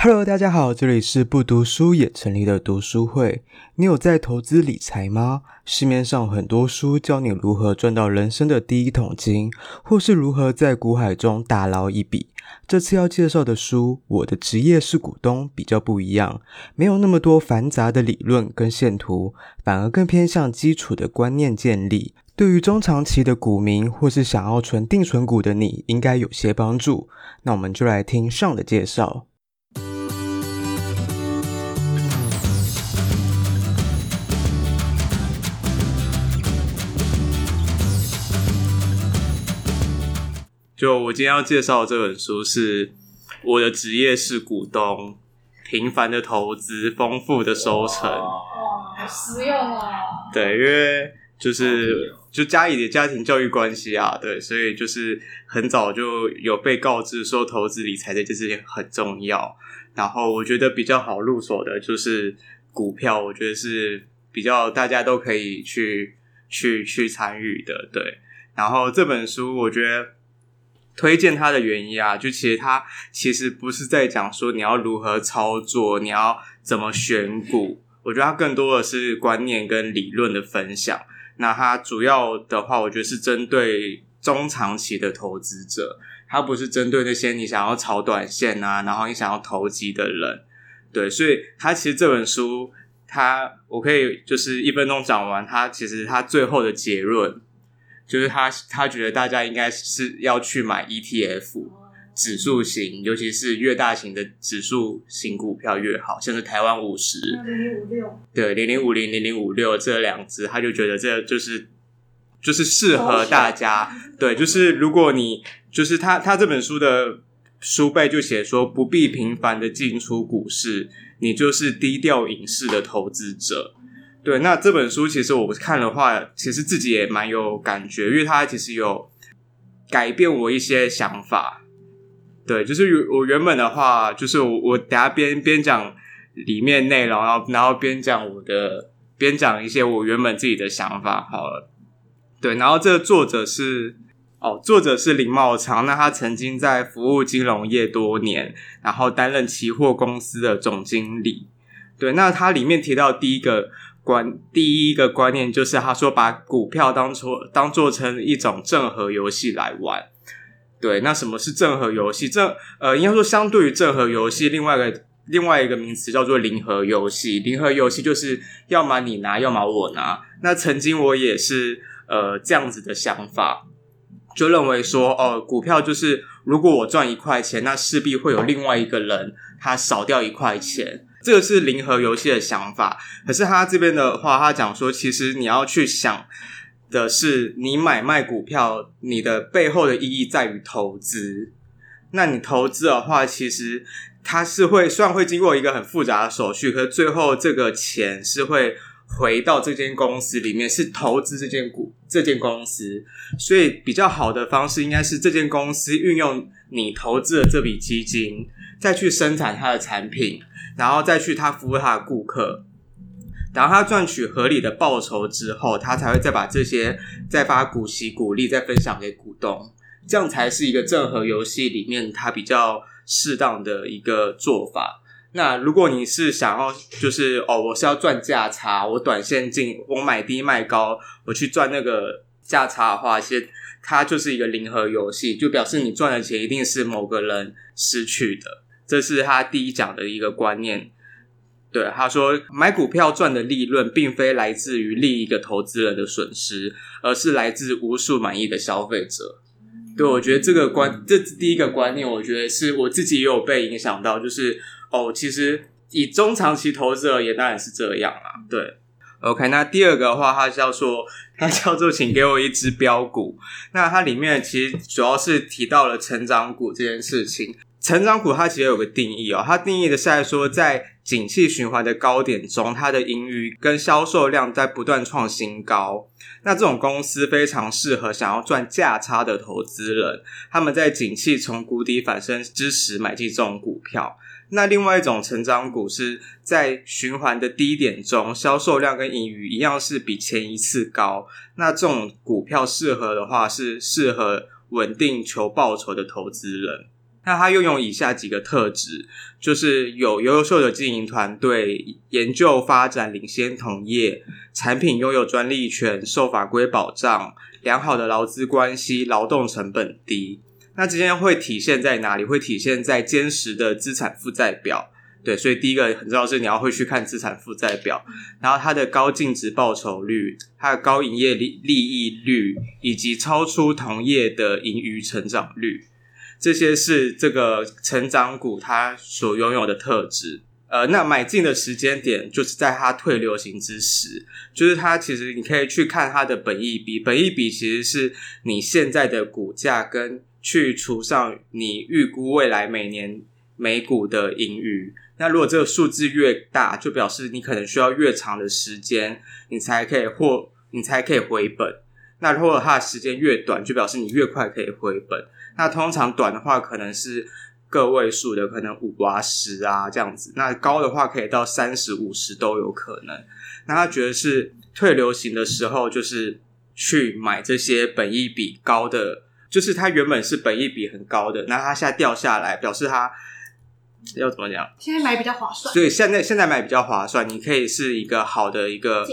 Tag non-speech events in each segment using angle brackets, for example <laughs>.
Hello，大家好，这里是不读书也成立的读书会。你有在投资理财吗？市面上很多书教你如何赚到人生的第一桶金，或是如何在股海中大捞一笔。这次要介绍的书《我的职业是股东》比较不一样，没有那么多繁杂的理论跟线图，反而更偏向基础的观念建立。对于中长期的股民或是想要存定存股的你，应该有些帮助。那我们就来听上的介绍。就我今天要介绍的这本书是我的职业是股东，平凡的投资，丰富的收成。哇，好实用啊！对，因为就是就家里的家庭教育关系啊，对，所以就是很早就有被告知说投资理财这件事情很重要。然后我觉得比较好入手的就是股票，我觉得是比较大家都可以去去去参与的。对，然后这本书我觉得。推荐它的原因啊，就其实它其实不是在讲说你要如何操作，你要怎么选股。我觉得它更多的是观念跟理论的分享。那它主要的话，我觉得是针对中长期的投资者，它不是针对那些你想要炒短线啊，然后你想要投机的人。对，所以它其实这本书，它我可以就是一分钟讲完。它其实它最后的结论。就是他，他觉得大家应该是要去买 ETF 指数型，尤其是越大型的指数型股票越好，像是台湾五十，零零五六，对，零零五零、零零五六这两只，他就觉得这就是就是适合大家。对，就是如果你就是他，他这本书的书背就写说，不必频繁的进出股市，你就是低调隐士的投资者。对，那这本书其实我看的话，其实自己也蛮有感觉，因为它其实有改变我一些想法。对，就是我原本的话，就是我我等下边边讲里面内容，然后然后边讲我的边讲一些我原本自己的想法好了。对，然后这个作者是哦，作者是林茂昌，那他曾经在服务金融业多年，然后担任期货公司的总经理。对，那他里面提到第一个。观第一个观念就是，他说把股票当做当做成一种正和游戏来玩。对，那什么是正和游戏？正呃，应该说相对于正和游戏，另外一个另外一个名词叫做零和游戏。零和游戏就是要么你拿，要么我拿。那曾经我也是呃这样子的想法，就认为说哦、呃，股票就是如果我赚一块钱，那势必会有另外一个人他少掉一块钱。这个是零和游戏的想法，可是他这边的话，他讲说，其实你要去想的是，你买卖股票，你的背后的意义在于投资。那你投资的话，其实它是会，虽然会经过一个很复杂的手续，可是最后这个钱是会回到这间公司里面，是投资这间股这间公司。所以比较好的方式，应该是这间公司运用你投资的这笔基金，再去生产他的产品。然后再去他服务他的顾客，然后他赚取合理的报酬之后，他才会再把这些再发股息股利再分享给股东，这样才是一个正和游戏里面他比较适当的一个做法。那如果你是想要就是哦，我是要赚价差，我短线进，我买低卖高，我去赚那个价差的话，其实它就是一个零和游戏，就表示你赚的钱一定是某个人失去的。这是他第一讲的一个观念，对，他说买股票赚的利润，并非来自于另一个投资人的损失，而是来自无数满意的消费者。对，我觉得这个观，这第一个观念，我觉得是我自己也有被影响到，就是哦，其实以中长期投资而言，当然是这样啊。对，OK，那第二个的话，它叫做它叫做，请给我一支标股。那它里面其实主要是提到了成长股这件事情。成长股它其实有个定义哦，它定义的是在说，在景气循环的高点中，它的盈余跟销售量在不断创新高。那这种公司非常适合想要赚价差的投资人，他们在景气从谷底反升之时买进这种股票。那另外一种成长股是在循环的低点中，销售量跟盈余一样是比前一次高。那这种股票适合的话，是适合稳定求报酬的投资人。那他拥有以下几个特质，就是有优秀的经营团队、研究发展领先同业、产品拥有专利权、受法规保障、良好的劳资关系、劳动成本低。那这些会体现在哪里？会体现在坚实的资产负债表。对，所以第一个很重要是你要会去看资产负债表，然后它的高净值报酬率、它的高营业利利益率，以及超出同业的盈余成长率。这些是这个成长股它所拥有的特质，呃，那买进的时间点就是在它退流行之时，就是它其实你可以去看它的本益比，本益比其实是你现在的股价跟去除上你预估未来每年每股的盈余，那如果这个数字越大，就表示你可能需要越长的时间，你才可以获，你才可以回本。那如果它的时间越短，就表示你越快可以回本。那通常短的话，可能是个位数的，可能五啊十啊这样子。那高的话，可以到三十五十都有可能。那他觉得是退流行的时候，就是去买这些本益比高的，就是它原本是本益比很高的，那它现在掉下来，表示它要怎么讲？现在买比较划算。所以现在现在买比较划算，你可以是一个好的一个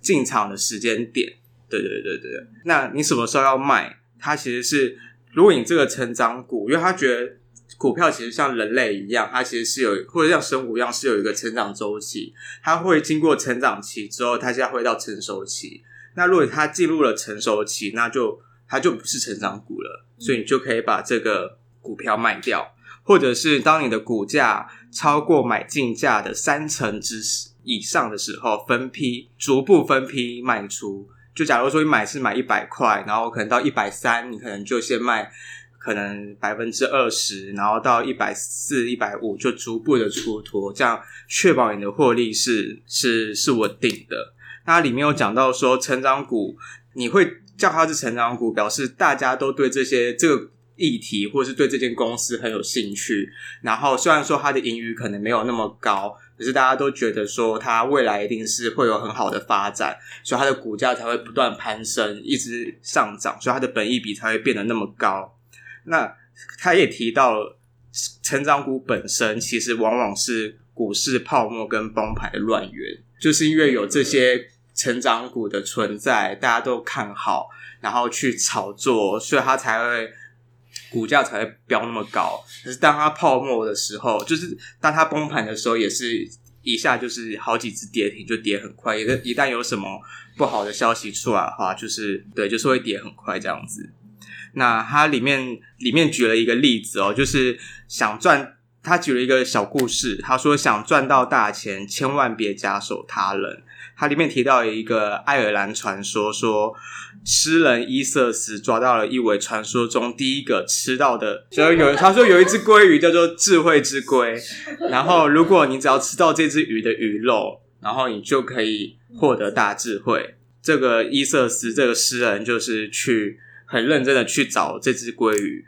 进场的时间点。对对对对，那你什么时候要卖？它其实是。如果你这个成长股，因为他觉得股票其实像人类一样，它其实是有或者像生物一样是有一个成长周期，它会经过成长期之后，它现在会到成熟期。那如果它进入了成熟期，那就它就不是成长股了，所以你就可以把这个股票卖掉，或者是当你的股价超过买进价的三成之以上的时候，分批逐步分批卖出。就假如说你买是买一百块，然后可能到一百三，你可能就先卖，可能百分之二十，然后到一百四、一百五就逐步的出脱，这样确保你的获利是是是稳定的。那里面有讲到说，成长股你会叫它是成长股，表示大家都对这些这个议题或是对这间公司很有兴趣。然后虽然说它的盈余可能没有那么高。可是大家都觉得说，它未来一定是会有很好的发展，所以它的股价才会不断攀升，一直上涨，所以它的本益比才会变得那么高。那他也提到了，成长股本身其实往往是股市泡沫跟崩盘的乱源，就是因为有这些成长股的存在，大家都看好，然后去炒作，所以它才会。股价才会飙那么高，可是当它泡沫的时候，就是当它崩盘的时候，也是一下就是好几只跌停，就跌很快。一个一旦有什么不好的消息出来的话，就是对，就是会跌很快这样子。那它里面里面举了一个例子哦，就是想赚，他举了一个小故事，他说想赚到大钱，千万别假手他人。它里面提到一个爱尔兰传说，说诗人伊瑟斯抓到了一尾传说中第一个吃到的，所以有他说有一只鲑鱼叫做智慧之鲑，然后如果你只要吃到这只鱼的鱼肉，然后你就可以获得大智慧。这个伊瑟斯这个诗人就是去很认真的去找这只鲑鱼，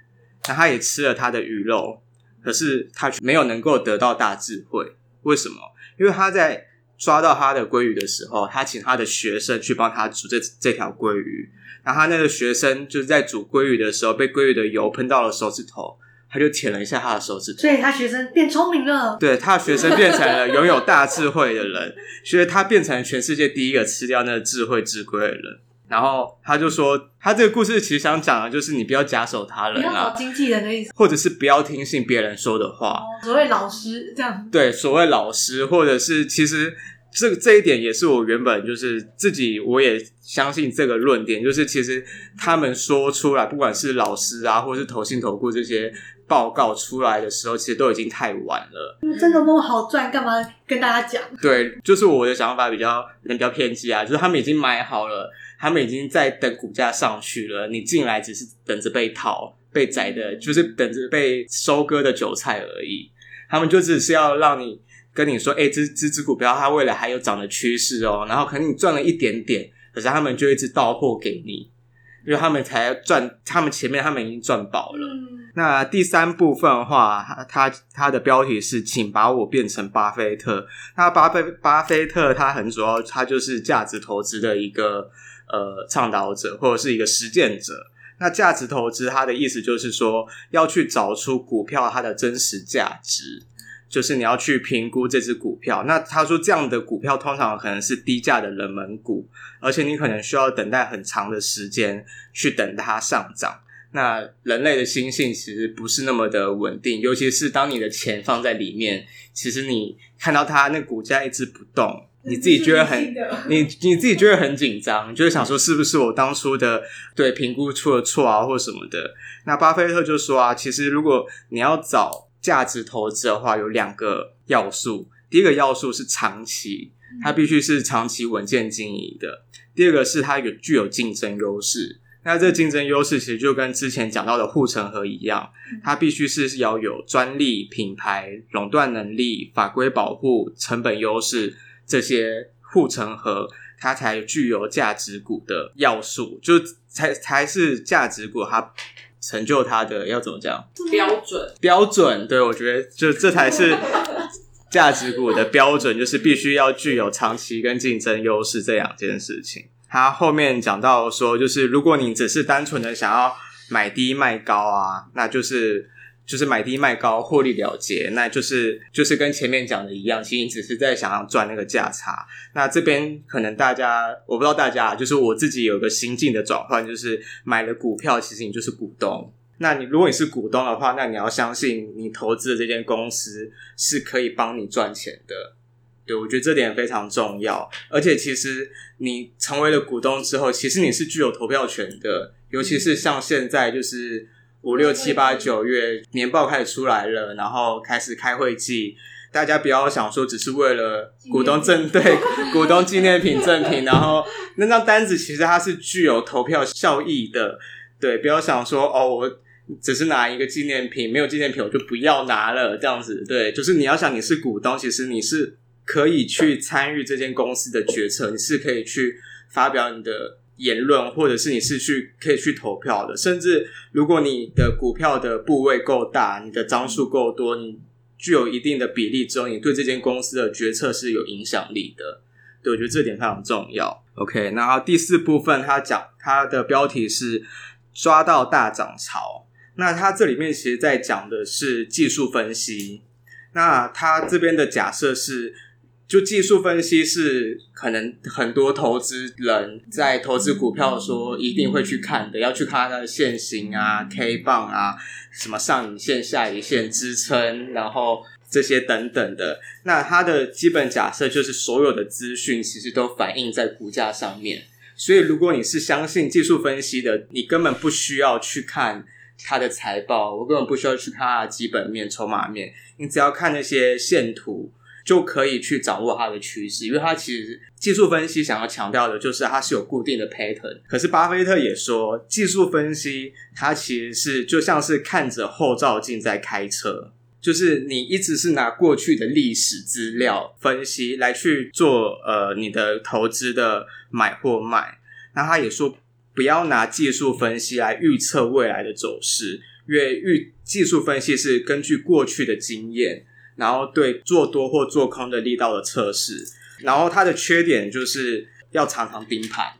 那他也吃了他的鱼肉，可是他没有能够得到大智慧，为什么？因为他在。抓到他的鲑鱼的时候，他请他的学生去帮他煮这这条鲑鱼。然后他那个学生就是在煮鲑鱼的时候，被鲑鱼的油喷到了手指头，他就舔了一下他的手指头。所以他学生变聪明了。对，他的学生变成了拥有大智慧的人，所以他变成全世界第一个吃掉那个智慧之鲑的人。然后他就说，他这个故事其实想讲的就是你不要假手他人啊，经纪人的意思，或者是不要听信别人说的话。哦，所谓老师这样。对，所谓老师，或者是其实这这一点也是我原本就是自己我也相信这个论点，就是其实他们说出来，不管是老师啊，或是投信投顾这些报告出来的时候，其实都已经太晚了。真的那么好赚，干嘛跟大家讲？对，就是我的想法比较比较偏激啊，就是他们已经买好了。他们已经在等股价上去了，你进来只是等着被套、被宰的，就是等着被收割的韭菜而已。他们就只是要让你跟你说：“哎、欸，这这只股票它未来还有涨的趋势哦。”然后可能你赚了一点点，可是他们就一直倒货给你，因为他们才赚，他们前面他们已经赚饱了。嗯、那第三部分的话，它它的标题是“请把我变成巴菲特”。那巴菲巴菲特他很主要，他就是价值投资的一个。呃，倡导者或者是一个实践者，那价值投资它的意思就是说，要去找出股票它的真实价值，就是你要去评估这只股票。那他说这样的股票通常可能是低价的冷门股，而且你可能需要等待很长的时间去等它上涨。那人类的心性其实不是那么的稳定，尤其是当你的钱放在里面，其实你看到它那股价一直不动，你自己觉得很，<laughs> 你你自己觉得很紧张，你就会想说是不是我当初的对评估出了错啊，或什么的。那巴菲特就说啊，其实如果你要找价值投资的话，有两个要素，第一个要素是长期，它必须是长期稳健经营的；第二个是它有具有竞争优势。那这个竞争优势其实就跟之前讲到的护城河一样，它必须是要有专利、品牌、垄断能力、法规保护、成本优势这些护城河，它才具有价值股的要素，就才才是价值股它成就他的要怎么讲？标准标准，对，我觉得就这才是 <laughs> 价值股的标准，就是必须要具有长期跟竞争优势这两件事情。他后面讲到说，就是如果你只是单纯的想要买低卖高啊，那就是就是买低卖高获利了结，那就是就是跟前面讲的一样，其实你只是在想要赚那个价差。那这边可能大家我不知道大家，就是我自己有个心境的转换，就是买了股票，其实你就是股东。那你如果你是股东的话，那你要相信你投资的这间公司是可以帮你赚钱的。对，我觉得这点非常重要，而且其实你成为了股东之后，其实你是具有投票权的。尤其是像现在，就是五六七八九月年报开始出来了，然后开始开会季，大家不要想说只是为了股东赠对 <laughs> 股东纪念品赠品，然后那张单子其实它是具有投票效益的。对，不要想说哦，我只是拿一个纪念品，没有纪念品我就不要拿了这样子。对，就是你要想你是股东，其实你是。可以去参与这间公司的决策，你是可以去发表你的言论，或者是你是去可以去投票的。甚至如果你的股票的部位够大，你的张数够多，你具有一定的比例之后，你对这间公司的决策是有影响力的。对，我觉得这点非常重要。OK，然后第四部分他讲他的标题是抓到大涨潮。那他这里面其实在讲的是技术分析。那他这边的假设是。就技术分析是可能很多投资人在投资股票的时候一定会去看的，要去看它的线型啊、K 棒啊、什么上影线、下影线支撑，然后这些等等的。那它的基本假设就是所有的资讯其实都反映在股价上面。所以如果你是相信技术分析的，你根本不需要去看它的财报，我根本不需要去看它的基本面、筹码面，你只要看那些线图。就可以去掌握它的趋势，因为它其实技术分析想要强调的就是它是有固定的 pattern。可是巴菲特也说，技术分析它其实是就像是看着后照镜在开车，就是你一直是拿过去的历史资料分析来去做呃你的投资的买或卖。那他也说，不要拿技术分析来预测未来的走势，因为预技术分析是根据过去的经验。然后对做多或做空的力道的测试，然后它的缺点就是要常常盯盘，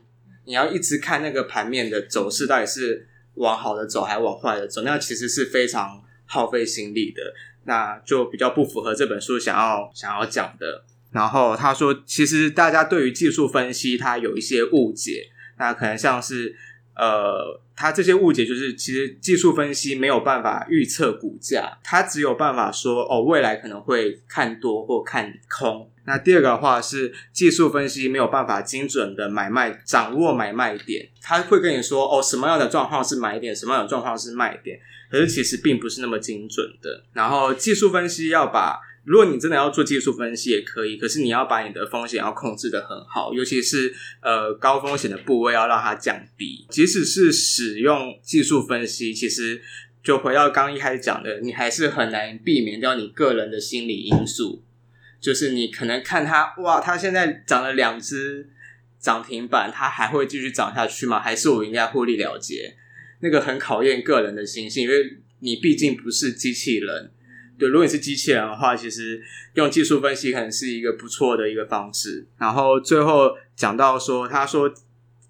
你要一直看那个盘面的走势到底是往好的走还是往坏的走，那其实是非常耗费心力的，那就比较不符合这本书想要想要讲的。然后他说，其实大家对于技术分析它有一些误解，那可能像是。呃，他这些误解就是，其实技术分析没有办法预测股价，它只有办法说哦，未来可能会看多或看空。那第二个的话是，技术分析没有办法精准的买卖，掌握买卖点，他会跟你说哦，什么样的状况是买点，什么样的状况是卖点，可是其实并不是那么精准的。然后技术分析要把。如果你真的要做技术分析也可以，可是你要把你的风险要控制得很好，尤其是呃高风险的部位要让它降低。即使是使用技术分析，其实就回到刚刚一开始讲的，你还是很难避免掉你个人的心理因素。就是你可能看它，哇，它现在涨了两只涨停板，它还会继续涨下去吗？还是我应该获利了结？那个很考验个人的心性，因为你毕竟不是机器人。对，如果你是机器人的话，其实用技术分析可能是一个不错的一个方式。然后最后讲到说，他说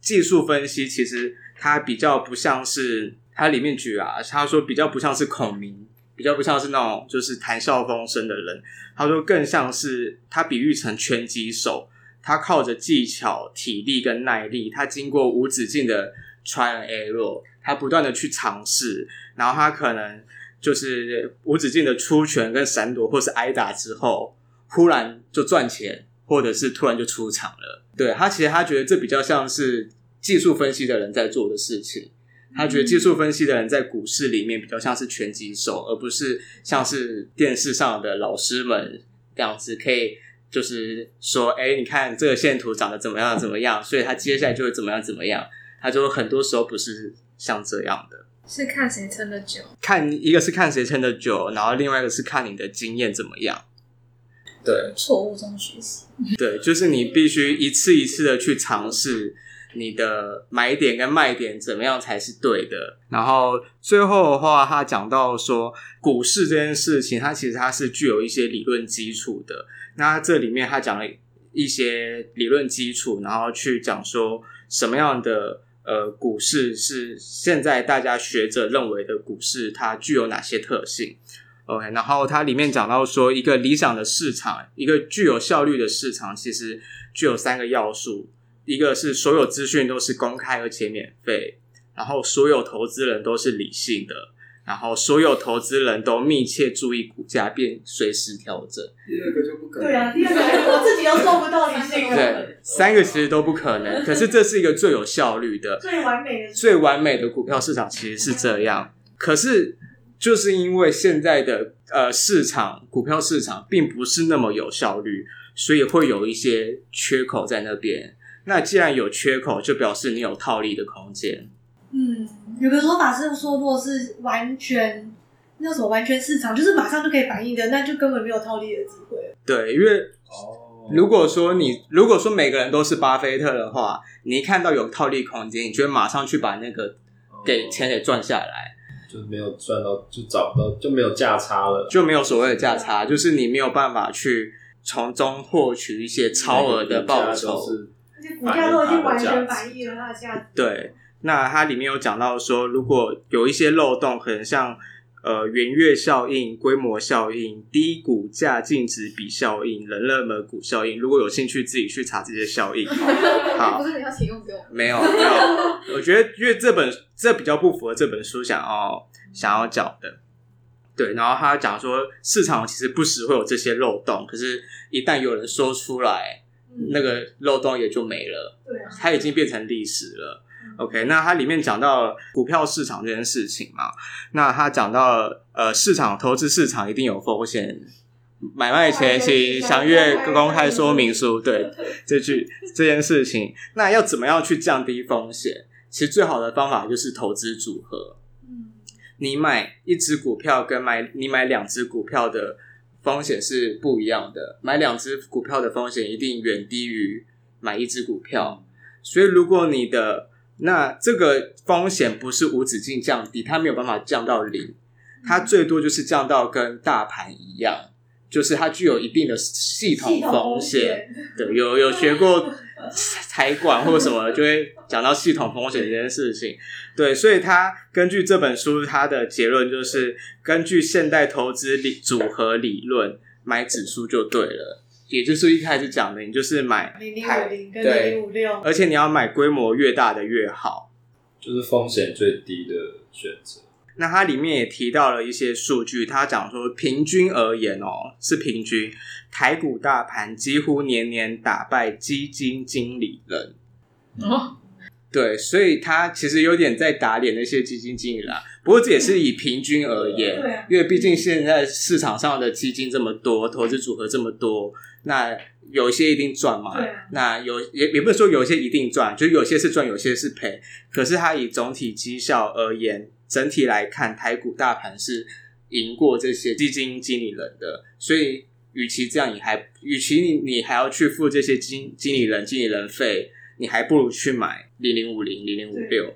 技术分析其实他比较不像是他里面举啊，他说比较不像是孔明，比较不像是那种就是谈笑风生的人。他说更像是他比喻成拳击手，他靠着技巧、体力跟耐力，他经过无止境的 try and error，他不断的去尝试，然后他可能就是无止境的出拳跟闪躲，或是挨打之后，忽然就赚钱，或者是突然就出场了。对，他其实他觉得这比较像是技术分析的人在做的事情。他觉得技术分析的人在股市里面比较像是拳击手，而不是像是电视上的老师们这样子，可以就是说，哎，你看这个线图长得怎么样怎么样，所以他接下来就会怎么样怎么样。他就很多时候不是像这样的，是看谁撑得久，看一个是看谁撑得久，然后另外一个是看你的经验怎么样。对，错误中学习。<laughs> 对，就是你必须一次一次的去尝试。你的买点跟卖点怎么样才是对的？然后最后的话，他讲到说，股市这件事情，它其实它是具有一些理论基础的。那这里面他讲了一些理论基础，然后去讲说什么样的呃股市是现在大家学者认为的股市，它具有哪些特性？OK，然后它里面讲到说，一个理想的市场，一个具有效率的市场，其实具有三个要素。一个是所有资讯都是公开而且免费，然后所有投资人都是理性的，然后所有投资人都密切注意股价并随时调整。第二个就不可能。对啊，第二个我自己都做不到理性的。对，三个其实都不可能。可是这是一个最有效率的、最完美的、最完美的股票市场，其实是这样。可是就是因为现在的呃市场股票市场并不是那么有效率，所以会有一些缺口在那边。那既然有缺口，就表示你有套利的空间。嗯，有个说法是说，如果是完全那什么完全市场，就是马上就可以反应的，那就根本没有套利的机会。对，因为如果说你如果说每个人都是巴菲特的话，你一看到有套利空间，你就会马上去把那个给钱给赚下来，就是没有赚到，就找不到，就没有价差了，就没有所谓的价差，就是你没有办法去从中获取一些超额的报酬。而且股价都已经完全反映了它的价值。对，那它里面有讲到说，如果有一些漏洞，可能像呃圆月效应、规模效应、低股价净值比效应、冷热门股效应。如果有兴趣，自己去查这些效应。好，不是你要提供给我？没有，没有。我觉得，因为这本这比较不符合这本书想要想要讲的。对，然后他讲说，市场其实不时会有这些漏洞，可是，一旦有人说出来。那个漏洞也就没了，对啊，它已经变成历史了。OK，那它里面讲到股票市场这件事情嘛，那它讲到呃，市场投资市场一定有风险，买卖前请详阅公开说明书。对，这句这件事情，那要怎么样去降低风险？其实最好的方法就是投资组合。嗯，你买一只股票跟买你买两只股票的。风险是不一样的，买两只股票的风险一定远低于买一只股票，所以如果你的那这个风险不是无止境降低，它没有办法降到零，它最多就是降到跟大盘一样，就是它具有一定的系统风险。对，有有学过。财管或者什么，就会讲到系统风险这件事情。对，所以他根据这本书，他的结论就是根据现代投资理组合理论买指数就对了。也就是一开始讲的，你就是买零零五零跟零零五六，而且你要买规模越大的越好，就是风险最低的选择。那它里面也提到了一些数据，它讲说平均而言哦，是平均台股大盘几乎年年打败基金经理人。哦，对，所以他其实有点在打脸那些基金经理啦。不过这也是以平均而言，因为毕竟现在市场上的基金这么多，投资组合这么多，那有些一定赚嘛，那有也也不是说有些一定赚，就有些是赚，有些是赔。可是它以总体绩效而言。整体来看，台股大盘是赢过这些基金经理人的，所以与其这样，你还与其你你还要去付这些经经理人经理人费，你还不如去买零零五零零零五六。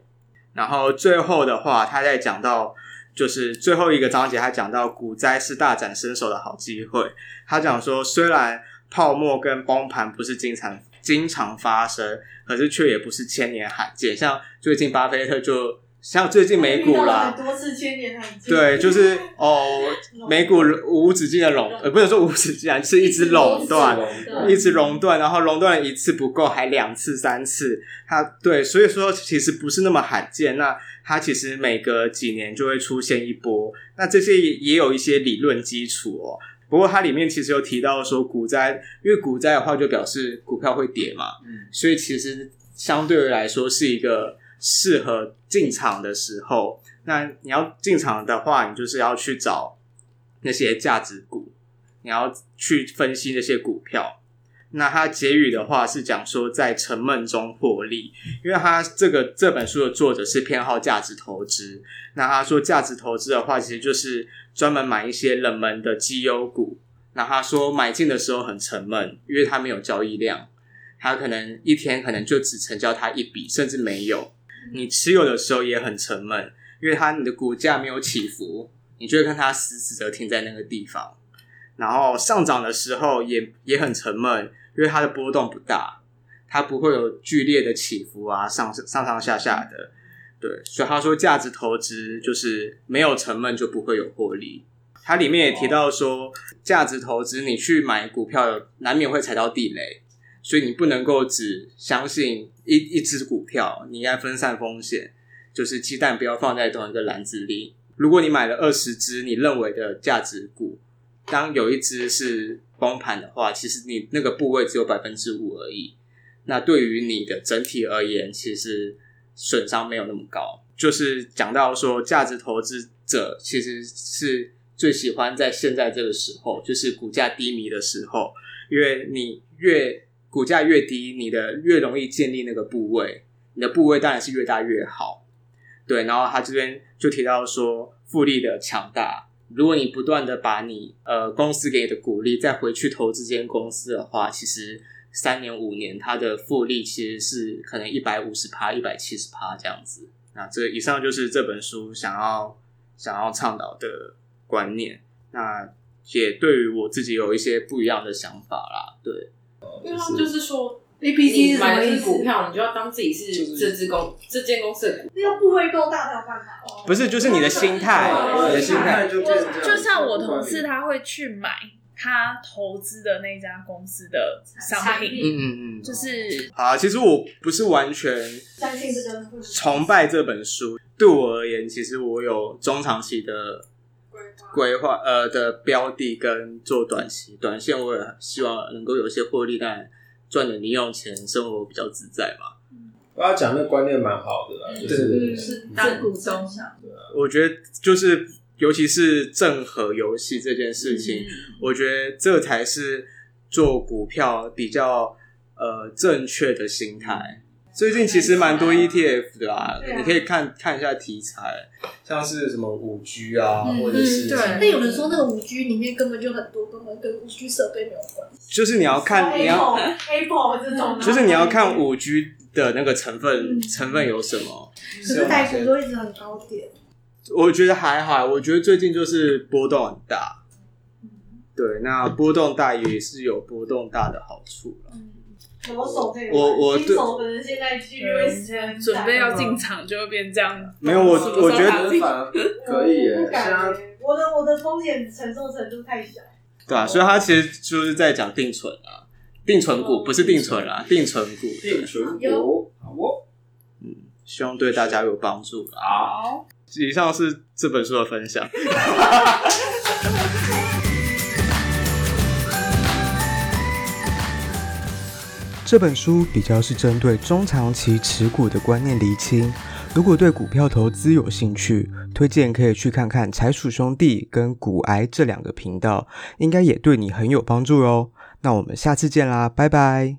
然后最后的话，他在讲到就是最后一个章节，他讲到股灾是大展身手的好机会。他讲说，虽然泡沫跟崩盘不是经常。经常发生，可是却也不是千年罕见。像最近巴菲特就。像最近美股啦，很多次千年罕见。对，就是哦，<laughs> 美股无止境的垄，呃，不能说无止境啊，是一直垄断，一直垄断，然后垄断一次不够，还两次、三次。它对，所以说其实不是那么罕见。那它其实每隔几年就会出现一波。那这些也有一些理论基础哦。不过它里面其实有提到说股灾，因为股灾的话就表示股票会跌嘛，嗯，所以其实相对于来说是一个。适合进场的时候，那你要进场的话，你就是要去找那些价值股，你要去分析那些股票。那他结语的话是讲说，在沉闷中获利，因为他这个这本书的作者是偏好价值投资。那他说价值投资的话，其实就是专门买一些冷门的绩优股。那他说买进的时候很沉闷，因为他没有交易量，他可能一天可能就只成交他一笔，甚至没有。你持有的时候也很沉闷，因为它你的股价没有起伏，你就会看它死死的停在那个地方。然后上涨的时候也也很沉闷，因为它的波动不大，它不会有剧烈的起伏啊，上上上下下的。对，所以他说价值投资就是没有沉闷就不会有获利。它里面也提到说，价值投资你去买股票难免会踩到地雷。所以你不能够只相信一一只股票，你应该分散风险，就是鸡蛋不要放在同一个篮子里。如果你买了二十只你认为的价值股，当有一只是崩盘的话，其实你那个部位只有百分之五而已。那对于你的整体而言，其实损伤没有那么高。就是讲到说，价值投资者其实是最喜欢在现在这个时候，就是股价低迷的时候，因为你越股价越低，你的越容易建立那个部位，你的部位当然是越大越好。对，然后他这边就提到说，复利的强大，如果你不断的把你呃公司给你的股利再回去投资间公司的话，其实三年五年它的复利其实是可能一百五十趴、一百七十趴这样子。那这以上就是这本书想要想要倡导的观念。那也对于我自己有一些不一样的想法啦，对。因为他就是说，A P C 是买的是股票，你就要当自己是这支公这间公司的股。那要部位够大才有办法哦。不是，就是你的心态，你的心态就就就像我同事，他会去买他投资的那家公司的商品。嗯嗯嗯，就是好。其实我不是完全相信这个崇拜这本书。对我而言，其实我有中长期的。规划呃的标的跟做短期短线，我也希望能够有一些获利，但赚点零用钱，生活比较自在嘛。我要讲那观念蛮好的啦，嗯、就是是当股东想的。我觉得就是，尤其是正和游戏这件事情，嗯、我觉得这才是做股票比较呃正确的心态。最近其实蛮多 ETF 的啊，你可以看看一下题材，像是什么五 G 啊，嗯、或者是对。那有人说那个五 G 里面根本就很多根本跟五 G 设备没有关系。就是你要看你要 Apple 这种，就是你要看五 G 的那个成分、嗯、成分有什么。可是台股都一直很高点。我觉得还好，我觉得最近就是波动很大。对，那波动大也是有波动大的好处了。嗯我手可以，我我对，可能现在去准备要进场就会变这样。没有我，我觉得可以耶。不敢，我的我的风险承受程度太小。对啊，所以他其实就是在讲定存啊，定存股不是定存啦，定存股，定存股，好哦。嗯，希望对大家有帮助啦。好，以上是这本书的分享。<laughs> 这本书比较是针对中长期持股的观念厘清。如果对股票投资有兴趣，推荐可以去看看柴鼠兄弟跟股癌这两个频道，应该也对你很有帮助哦。那我们下次见啦，拜拜。